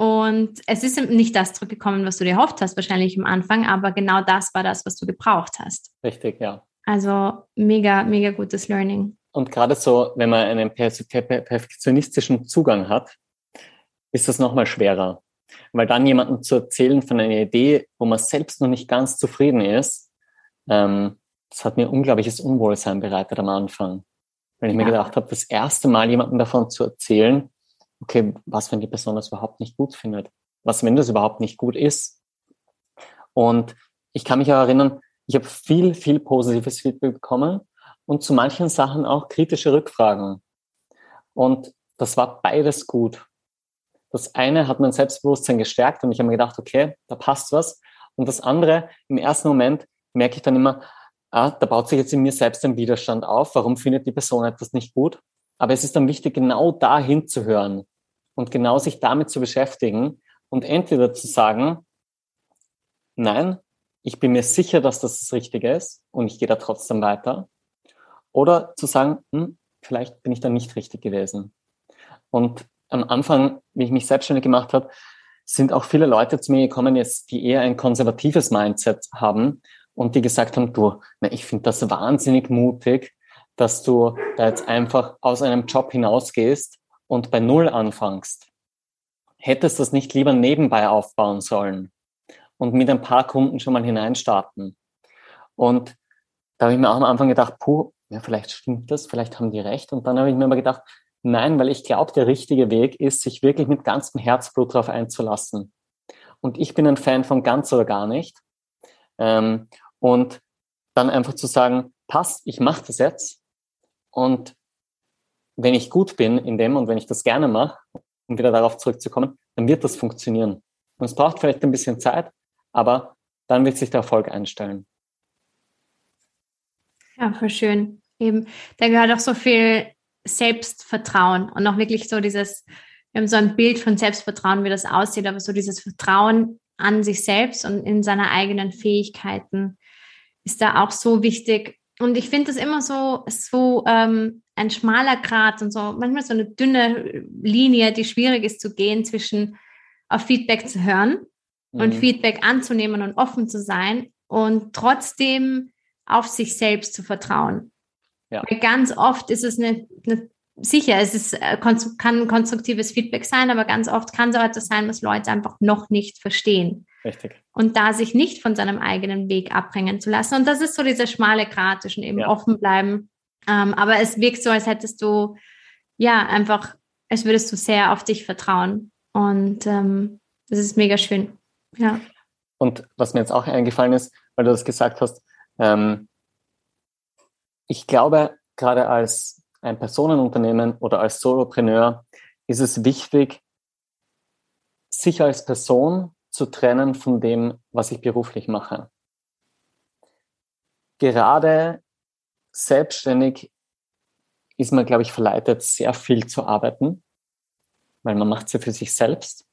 und es ist nicht das zurückgekommen, was du dir erhofft hast, wahrscheinlich am Anfang, aber genau das war das, was du gebraucht hast. Richtig, ja. Also mega, mega gutes Learning. Und gerade so, wenn man einen perfektionistischen Zugang hat, ist das nochmal schwerer. Weil dann jemandem zu erzählen von einer Idee, wo man selbst noch nicht ganz zufrieden ist, ähm, das hat mir unglaubliches Unwohlsein bereitet am Anfang. Weil ich ja. mir gedacht habe, das erste Mal jemandem davon zu erzählen, okay, was, wenn die Person das überhaupt nicht gut findet? Was, wenn das überhaupt nicht gut ist? Und ich kann mich auch erinnern, ich habe viel, viel positives Feedback bekommen und zu manchen Sachen auch kritische Rückfragen. Und das war beides gut. Das eine hat mein Selbstbewusstsein gestärkt und ich habe mir gedacht, okay, da passt was. Und das andere, im ersten Moment merke ich dann immer, ah, da baut sich jetzt in mir selbst ein Widerstand auf. Warum findet die Person etwas nicht gut? Aber es ist dann wichtig, genau da hinzuhören und genau sich damit zu beschäftigen und entweder zu sagen, nein, ich bin mir sicher, dass das das Richtige ist und ich gehe da trotzdem weiter. Oder zu sagen, hm, vielleicht bin ich da nicht richtig gewesen. Und am Anfang, wie ich mich selbstständig gemacht habe, sind auch viele Leute zu mir gekommen, jetzt, die eher ein konservatives Mindset haben und die gesagt haben, du, na, ich finde das wahnsinnig mutig, dass du da jetzt einfach aus einem Job hinausgehst und bei Null anfängst. Hättest du das nicht lieber nebenbei aufbauen sollen und mit ein paar Kunden schon mal hineinstarten. Und da habe ich mir auch am Anfang gedacht, puh, ja, vielleicht stimmt das, vielleicht haben die recht. Und dann habe ich mir aber gedacht, nein, weil ich glaube, der richtige Weg ist, sich wirklich mit ganzem Herzblut darauf einzulassen. Und ich bin ein Fan von ganz oder gar nicht. Ähm, und dann einfach zu sagen, passt, ich mache das jetzt. Und wenn ich gut bin in dem und wenn ich das gerne mache, um wieder darauf zurückzukommen, dann wird das funktionieren. Und es braucht vielleicht ein bisschen Zeit, aber dann wird sich der Erfolg einstellen. Ja, voll schön. Eben, da gehört auch so viel Selbstvertrauen und auch wirklich so dieses, wir haben so ein Bild von Selbstvertrauen, wie das aussieht, aber so dieses Vertrauen an sich selbst und in seine eigenen Fähigkeiten ist da auch so wichtig. Und ich finde das immer so, so ähm, ein schmaler Grat und so manchmal so eine dünne Linie, die schwierig ist zu gehen zwischen auf Feedback zu hören mhm. und Feedback anzunehmen und offen zu sein und trotzdem auf sich selbst zu vertrauen. Ja. Weil ganz oft ist es eine, eine sicher, es ist, äh, kann konstruktives Feedback sein, aber ganz oft kann es auch etwas sein, was Leute einfach noch nicht verstehen. Richtig. Und da sich nicht von seinem eigenen Weg abbringen zu lassen. Und das ist so dieser schmale Grat zwischen eben ja. offen bleiben. Ähm, aber es wirkt so, als hättest du, ja, einfach, als würdest du sehr auf dich vertrauen. Und ähm, das ist mega schön. Ja. Und was mir jetzt auch eingefallen ist, weil du das gesagt hast, ähm, ich glaube, gerade als ein Personenunternehmen oder als Solopreneur ist es wichtig, sich als Person zu trennen von dem, was ich beruflich mache. Gerade selbstständig ist man, glaube ich, verleitet, sehr viel zu arbeiten, weil man macht es ja für sich selbst.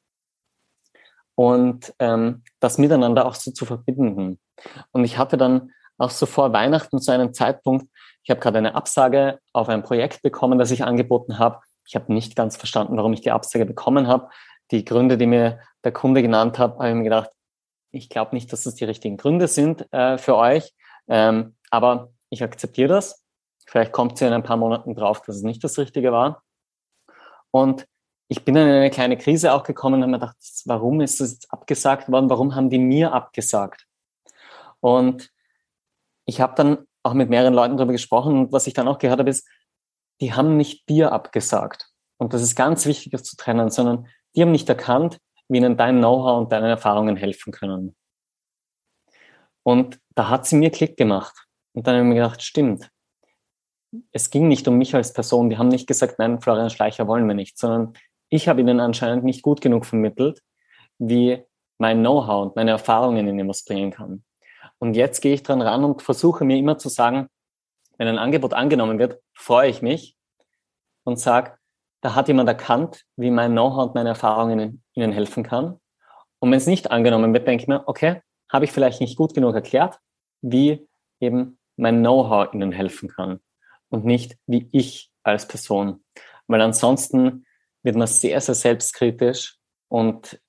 Und ähm, das miteinander auch so zu verbinden. Und ich hatte dann auch so vor Weihnachten zu einem Zeitpunkt, ich habe gerade eine Absage auf ein Projekt bekommen, das ich angeboten habe. Ich habe nicht ganz verstanden, warum ich die Absage bekommen habe. Die Gründe, die mir der Kunde genannt hat, habe ich mir gedacht, ich glaube nicht, dass das die richtigen Gründe sind äh, für euch. Ähm, aber ich akzeptiere das. Vielleicht kommt sie in ein paar Monaten drauf, dass es nicht das Richtige war. Und ich bin in eine kleine Krise auch gekommen und habe mir gedacht, warum ist das jetzt abgesagt worden? Warum haben die mir abgesagt? Und ich habe dann auch mit mehreren Leuten darüber gesprochen und was ich dann auch gehört habe, ist, die haben nicht dir abgesagt. Und das ist ganz wichtig, das zu trennen, sondern die haben nicht erkannt, wie ihnen dein Know-how und deine Erfahrungen helfen können. Und da hat sie mir Klick gemacht. Und dann habe ich mir gedacht, stimmt. Es ging nicht um mich als Person. Die haben nicht gesagt, nein, Florian Schleicher wollen wir nicht, sondern ich habe ihnen anscheinend nicht gut genug vermittelt, wie mein Know-how und meine Erfahrungen in was bringen kann. Und jetzt gehe ich dran ran und versuche mir immer zu sagen, wenn ein Angebot angenommen wird, freue ich mich und sage, da hat jemand erkannt, wie mein Know-how und meine Erfahrungen ihnen helfen kann. Und wenn es nicht angenommen wird, denke ich mir, okay, habe ich vielleicht nicht gut genug erklärt, wie eben mein Know-how ihnen helfen kann und nicht wie ich als Person. Weil ansonsten wird man sehr, sehr selbstkritisch und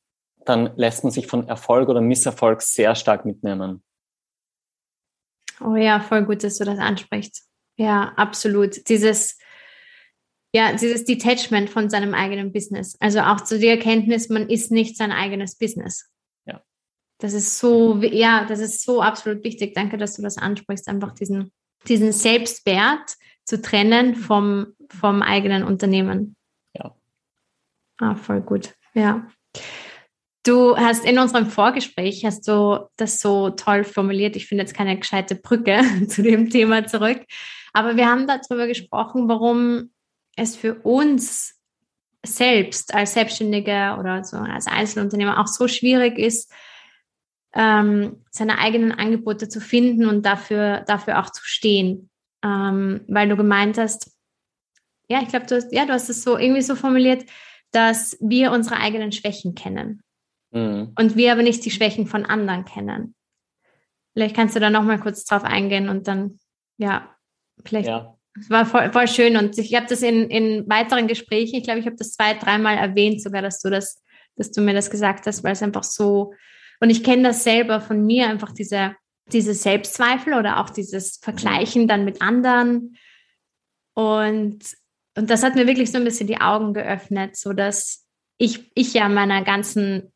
dann lässt man sich von Erfolg oder Misserfolg sehr stark mitnehmen. Oh ja, voll gut, dass du das ansprichst. Ja, absolut. Dieses, ja, dieses Detachment von seinem eigenen Business. Also auch zu der Erkenntnis, man ist nicht sein eigenes Business. Ja. Das ist so, ja, das ist so absolut wichtig. Danke, dass du das ansprichst. Einfach diesen, diesen Selbstwert zu trennen vom, vom eigenen Unternehmen. Ja. Ah, voll gut. Ja. Du hast in unserem Vorgespräch, hast du das so toll formuliert. Ich finde jetzt keine gescheite Brücke [LAUGHS] zu dem Thema zurück. Aber wir haben darüber gesprochen, warum es für uns selbst als Selbstständige oder so als Einzelunternehmer auch so schwierig ist, ähm, seine eigenen Angebote zu finden und dafür, dafür auch zu stehen. Ähm, weil du gemeint hast, ja, ich glaube, du hast, ja, du hast es so irgendwie so formuliert, dass wir unsere eigenen Schwächen kennen. Mhm. Und wir aber nicht die Schwächen von anderen kennen. Vielleicht kannst du da nochmal kurz drauf eingehen und dann, ja, vielleicht. Ja. Es war voll, voll schön und ich habe das in, in weiteren Gesprächen, ich glaube, ich habe das zwei, dreimal erwähnt, sogar, dass du das, dass du mir das gesagt hast, weil es einfach so, und ich kenne das selber von mir, einfach diese, diese Selbstzweifel oder auch dieses Vergleichen dann mit anderen. Und, und das hat mir wirklich so ein bisschen die Augen geöffnet, so dass ich, ich ja meiner ganzen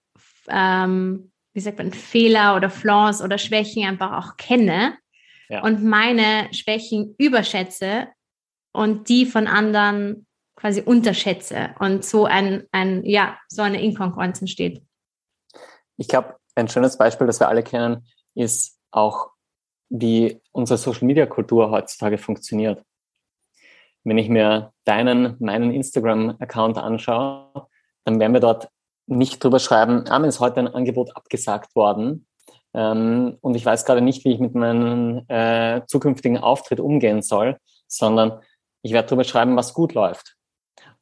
ähm, wie sagt man, Fehler oder Flaws oder Schwächen einfach auch kenne ja. und meine Schwächen überschätze und die von anderen quasi unterschätze und so ein, ein ja, so eine Inkongruenz entsteht. Ich glaube, ein schönes Beispiel, das wir alle kennen, ist auch, wie unsere Social Media Kultur heutzutage funktioniert. wenn ich mir deinen, meinen Instagram-Account anschaue, dann werden wir dort nicht drüber schreiben, ah, mir ist heute ein Angebot abgesagt worden. Ähm, und ich weiß gerade nicht, wie ich mit meinem äh, zukünftigen Auftritt umgehen soll, sondern ich werde drüber schreiben, was gut läuft.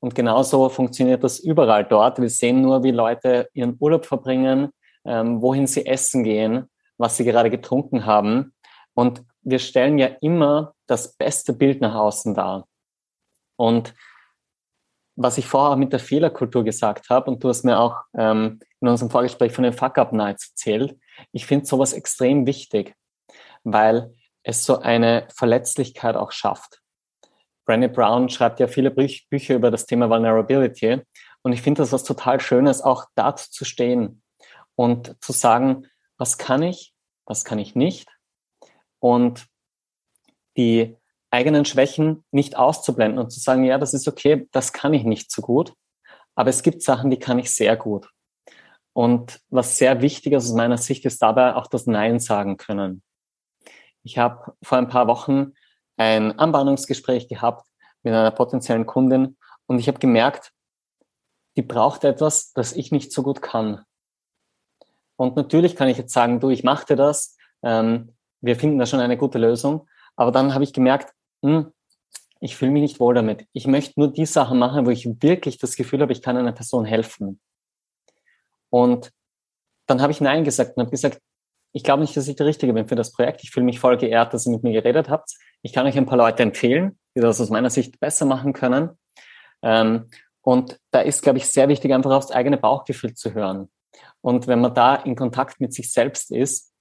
Und genauso funktioniert das überall dort. Wir sehen nur, wie Leute ihren Urlaub verbringen, ähm, wohin sie essen gehen, was sie gerade getrunken haben. Und wir stellen ja immer das beste Bild nach außen dar. Und was ich vorher mit der Fehlerkultur gesagt habe, und du hast mir auch ähm, in unserem Vorgespräch von den Fuck-Up-Nights erzählt, ich finde sowas extrem wichtig, weil es so eine Verletzlichkeit auch schafft. Brené Brown schreibt ja viele Bü Bücher über das Thema Vulnerability und ich finde das was total Schönes, auch dazu zu stehen und zu sagen, was kann ich, was kann ich nicht und die eigenen Schwächen nicht auszublenden und zu sagen, ja, das ist okay, das kann ich nicht so gut, aber es gibt Sachen, die kann ich sehr gut. Und was sehr wichtig ist aus meiner Sicht, ist dabei auch das Nein sagen können. Ich habe vor ein paar Wochen ein Anbahnungsgespräch gehabt mit einer potenziellen Kundin und ich habe gemerkt, die braucht etwas, das ich nicht so gut kann. Und natürlich kann ich jetzt sagen, du, ich machte das, ähm, wir finden da schon eine gute Lösung. Aber dann habe ich gemerkt, hm, ich fühle mich nicht wohl damit. Ich möchte nur die Sachen machen, wo ich wirklich das Gefühl habe, ich kann einer Person helfen. Und dann habe ich Nein gesagt und habe gesagt, ich glaube nicht, dass ich der Richtige bin für das Projekt. Ich fühle mich voll geehrt, dass ihr mit mir geredet habt. Ich kann euch ein paar Leute empfehlen, die das aus meiner Sicht besser machen können. Ähm, und da ist, glaube ich, sehr wichtig, einfach aufs eigene Bauchgefühl zu hören. Und wenn man da in Kontakt mit sich selbst ist,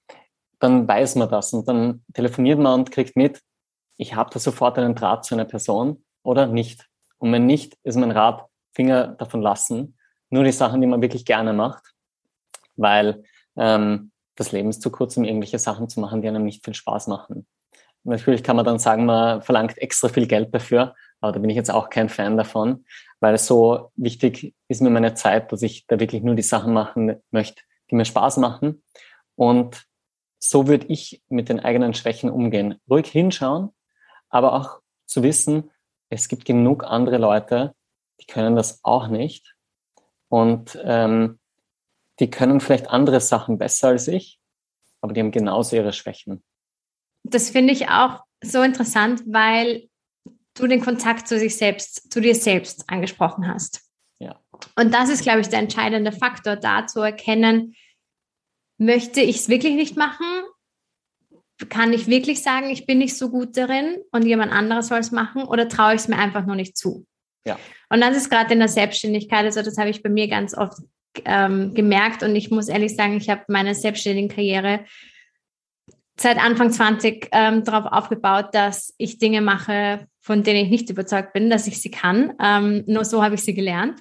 dann weiß man das und dann telefoniert man und kriegt mit, ich habe da sofort einen Draht zu einer Person oder nicht. Und wenn nicht, ist mein Rat, Finger davon lassen. Nur die Sachen, die man wirklich gerne macht, weil ähm, das Leben ist zu kurz, um irgendwelche Sachen zu machen, die einem nicht viel Spaß machen. Natürlich kann man dann sagen, man verlangt extra viel Geld dafür, aber da bin ich jetzt auch kein Fan davon, weil so wichtig ist mir meine Zeit, dass ich da wirklich nur die Sachen machen möchte, die mir Spaß machen. Und so würde ich mit den eigenen Schwächen umgehen. Ruhig hinschauen, aber auch zu wissen, es gibt genug andere Leute, die können das auch nicht. Und ähm, die können vielleicht andere Sachen besser als ich, aber die haben genauso ihre Schwächen. Das finde ich auch so interessant, weil du den Kontakt zu sich selbst, zu dir selbst angesprochen hast. Ja. Und das ist, glaube ich, der entscheidende Faktor, da zu erkennen, möchte ich es wirklich nicht machen kann ich wirklich sagen, ich bin nicht so gut darin und jemand anderes soll es machen oder traue ich es mir einfach nur nicht zu? Ja. Und das ist gerade in der Selbstständigkeit, also das habe ich bei mir ganz oft ähm, gemerkt und ich muss ehrlich sagen, ich habe meine selbstständigen Karriere seit Anfang 20 ähm, darauf aufgebaut, dass ich Dinge mache, von denen ich nicht überzeugt bin, dass ich sie kann. Ähm, nur so habe ich sie gelernt.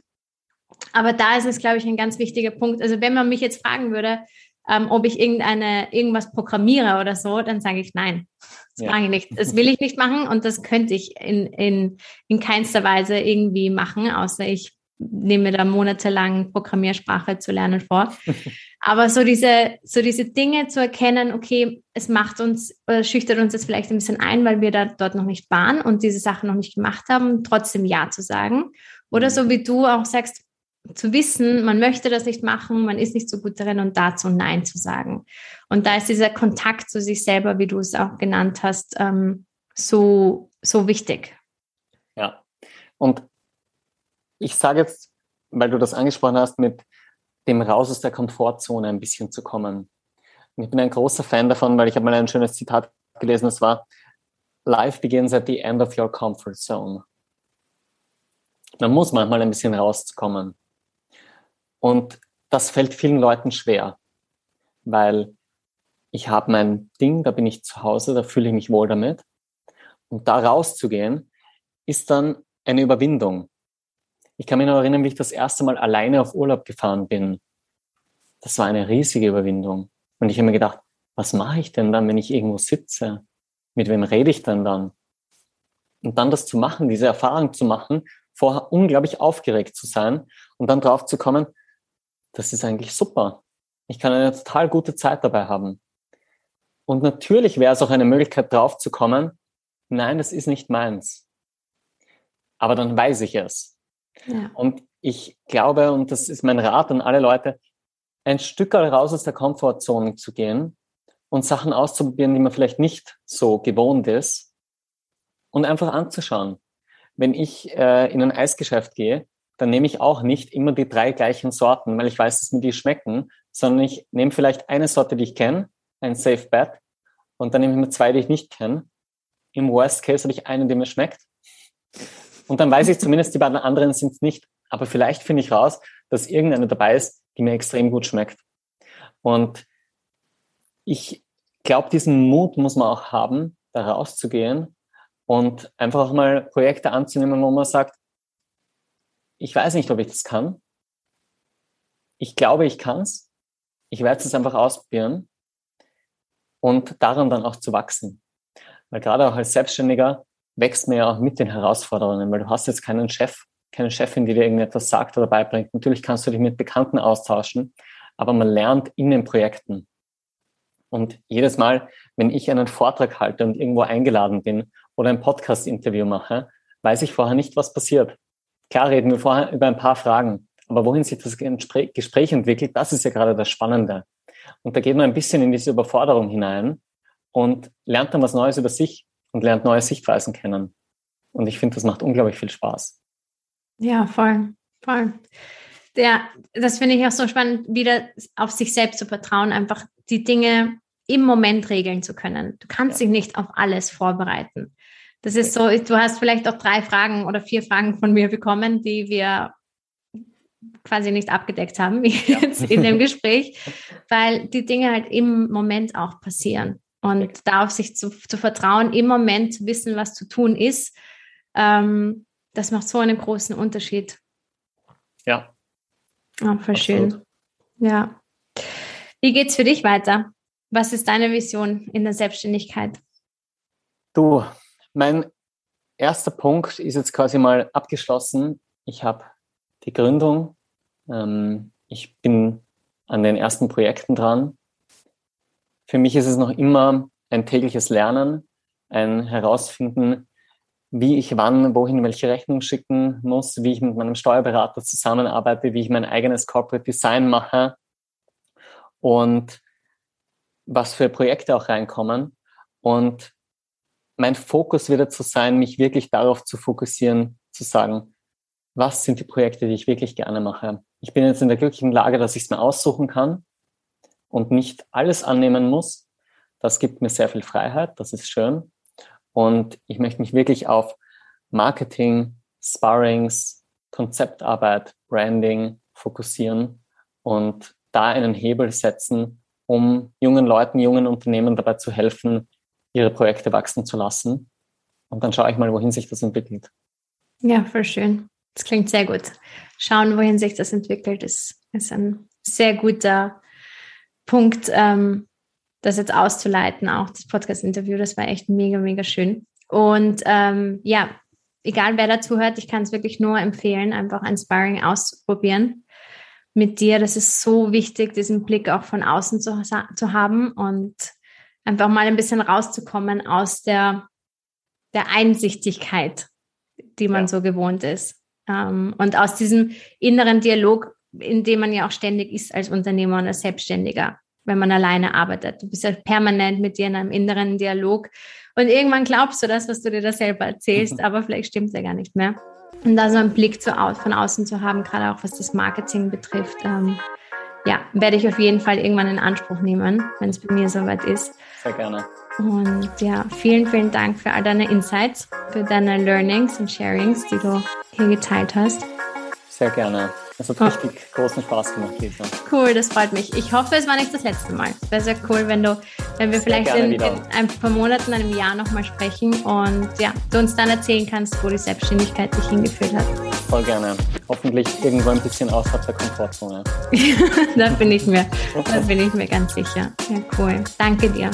Aber da ist es, glaube ich, ein ganz wichtiger Punkt. Also wenn man mich jetzt fragen würde, ähm, ob ich irgendeine, irgendwas programmiere oder so, dann sage ich nein. Das ja. mache ich nicht. Das will ich nicht machen und das könnte ich in, in, in keinster Weise irgendwie machen, außer ich nehme da monatelang Programmiersprache zu lernen vor. [LAUGHS] Aber so diese, so diese Dinge zu erkennen, okay, es macht uns, oder schüchtert uns das vielleicht ein bisschen ein, weil wir da dort noch nicht waren und diese Sachen noch nicht gemacht haben, trotzdem Ja zu sagen. Oder mhm. so wie du auch sagst, zu wissen, man möchte das nicht machen, man ist nicht so gut darin und dazu Nein zu sagen. Und da ist dieser Kontakt zu sich selber, wie du es auch genannt hast, ähm, so, so wichtig. Ja, und ich sage jetzt, weil du das angesprochen hast, mit dem raus aus der Komfortzone ein bisschen zu kommen. Und ich bin ein großer Fan davon, weil ich habe mal ein schönes Zitat gelesen, das war, Life begins at the end of your comfort zone. Man muss manchmal ein bisschen rauskommen. Und das fällt vielen Leuten schwer, weil ich habe mein Ding, da bin ich zu Hause, da fühle ich mich wohl damit. Und da rauszugehen, ist dann eine Überwindung. Ich kann mich noch erinnern, wie ich das erste Mal alleine auf Urlaub gefahren bin. Das war eine riesige Überwindung. Und ich habe mir gedacht, was mache ich denn dann, wenn ich irgendwo sitze? Mit wem rede ich denn dann? Und dann das zu machen, diese Erfahrung zu machen, vorher unglaublich aufgeregt zu sein und dann drauf zu kommen, das ist eigentlich super. Ich kann eine total gute Zeit dabei haben. Und natürlich wäre es auch eine Möglichkeit drauf zu kommen, nein, das ist nicht meins. aber dann weiß ich es. Ja. Und ich glaube, und das ist mein Rat an alle Leute, ein Stück raus aus der Komfortzone zu gehen und Sachen auszuprobieren, die man vielleicht nicht so gewohnt ist und einfach anzuschauen. Wenn ich äh, in ein Eisgeschäft gehe, dann nehme ich auch nicht immer die drei gleichen Sorten, weil ich weiß, dass mir die schmecken, sondern ich nehme vielleicht eine Sorte, die ich kenne, ein Safe Bet, und dann nehme ich mir zwei, die ich nicht kenne. Im Worst Case habe ich eine, die mir schmeckt. Und dann weiß ich [LAUGHS] zumindest, die beiden anderen sind es nicht. Aber vielleicht finde ich raus, dass irgendeine dabei ist, die mir extrem gut schmeckt. Und ich glaube, diesen Mut muss man auch haben, da rauszugehen und einfach auch mal Projekte anzunehmen, wo man sagt, ich weiß nicht, ob ich das kann. Ich glaube, ich kann es. Ich werde es einfach ausprobieren und daran dann auch zu wachsen. Weil gerade auch als Selbstständiger wächst man ja auch mit den Herausforderungen, weil du hast jetzt keinen Chef, keine Chefin, die dir irgendetwas sagt oder beibringt. Natürlich kannst du dich mit Bekannten austauschen, aber man lernt in den Projekten. Und jedes Mal, wenn ich einen Vortrag halte und irgendwo eingeladen bin oder ein Podcast-Interview mache, weiß ich vorher nicht, was passiert. Klar reden wir vorher über ein paar Fragen, aber wohin sich das Gespräch entwickelt, das ist ja gerade das Spannende. Und da geht man ein bisschen in diese Überforderung hinein und lernt dann was Neues über sich und lernt neue Sichtweisen kennen. Und ich finde, das macht unglaublich viel Spaß. Ja, voll, voll. Ja, das finde ich auch so spannend, wieder auf sich selbst zu vertrauen, einfach die Dinge im Moment regeln zu können. Du kannst ja. dich nicht auf alles vorbereiten. Das ist so, du hast vielleicht auch drei Fragen oder vier Fragen von mir bekommen, die wir quasi nicht abgedeckt haben [LAUGHS] ja. jetzt in dem [LAUGHS] Gespräch, weil die Dinge halt im Moment auch passieren. Und darauf sich zu, zu vertrauen, im Moment zu wissen, was zu tun ist, ähm, das macht so einen großen Unterschied. Ja. Oh, voll schön. Ja. Wie geht's für dich weiter? Was ist deine Vision in der Selbstständigkeit? Du, mein erster Punkt ist jetzt quasi mal abgeschlossen. Ich habe die Gründung. Ähm, ich bin an den ersten Projekten dran. Für mich ist es noch immer ein tägliches Lernen, ein Herausfinden, wie ich wann, wohin welche Rechnung schicken muss, wie ich mit meinem Steuerberater zusammenarbeite, wie ich mein eigenes Corporate Design mache und was für Projekte auch reinkommen. Und mein Fokus wird zu sein, mich wirklich darauf zu fokussieren, zu sagen, was sind die Projekte, die ich wirklich gerne mache. Ich bin jetzt in der glücklichen Lage, dass ich es mir aussuchen kann und nicht alles annehmen muss. Das gibt mir sehr viel Freiheit, das ist schön. Und ich möchte mich wirklich auf Marketing, Sparrings, Konzeptarbeit, Branding fokussieren und da einen Hebel setzen, um jungen Leuten, jungen Unternehmen dabei zu helfen, ihre Projekte wachsen zu lassen. Und dann schaue ich mal, wohin sich das entwickelt. Ja, voll schön. Das klingt sehr gut. Schauen, wohin sich das entwickelt, ist, ist ein sehr guter Punkt, ähm, das jetzt auszuleiten, auch das Podcast-Interview. Das war echt mega, mega schön. Und ähm, ja, egal wer dazu hört, ich kann es wirklich nur empfehlen, einfach ein Sparring auszuprobieren mit dir. Das ist so wichtig, diesen Blick auch von außen zu, zu haben und einfach mal ein bisschen rauszukommen aus der, der Einsichtigkeit, die man ja. so gewohnt ist. Ähm, und aus diesem inneren Dialog, in dem man ja auch ständig ist als Unternehmer und als Selbstständiger wenn man alleine arbeitet. Du bist ja permanent mit dir in einem inneren Dialog. Und irgendwann glaubst du das, was du dir da selber erzählst, aber vielleicht stimmt es ja gar nicht mehr. Und da so einen Blick zu, von außen zu haben, gerade auch was das Marketing betrifft, ähm, ja, werde ich auf jeden Fall irgendwann in Anspruch nehmen, wenn es bei mir soweit ist. Sehr gerne. Und ja, vielen, vielen Dank für all deine Insights, für deine Learnings und Sharings, die du hier geteilt hast. Sehr gerne. Es hat oh. richtig großen Spaß gemacht, Lisa. Cool, das freut mich. Ich hoffe, es war nicht das letzte Mal. Es wäre sehr cool, wenn du, wenn wir vielleicht in, in, ein paar Monaten, einem Jahr nochmal sprechen und ja, du uns dann erzählen kannst, wo die Selbstständigkeit dich hingeführt hat. Voll gerne. Hoffentlich irgendwo ein bisschen außerhalb der Komfortzone. [LAUGHS] da bin ich mir, da bin ich mir ganz sicher. Ja, cool. Danke dir.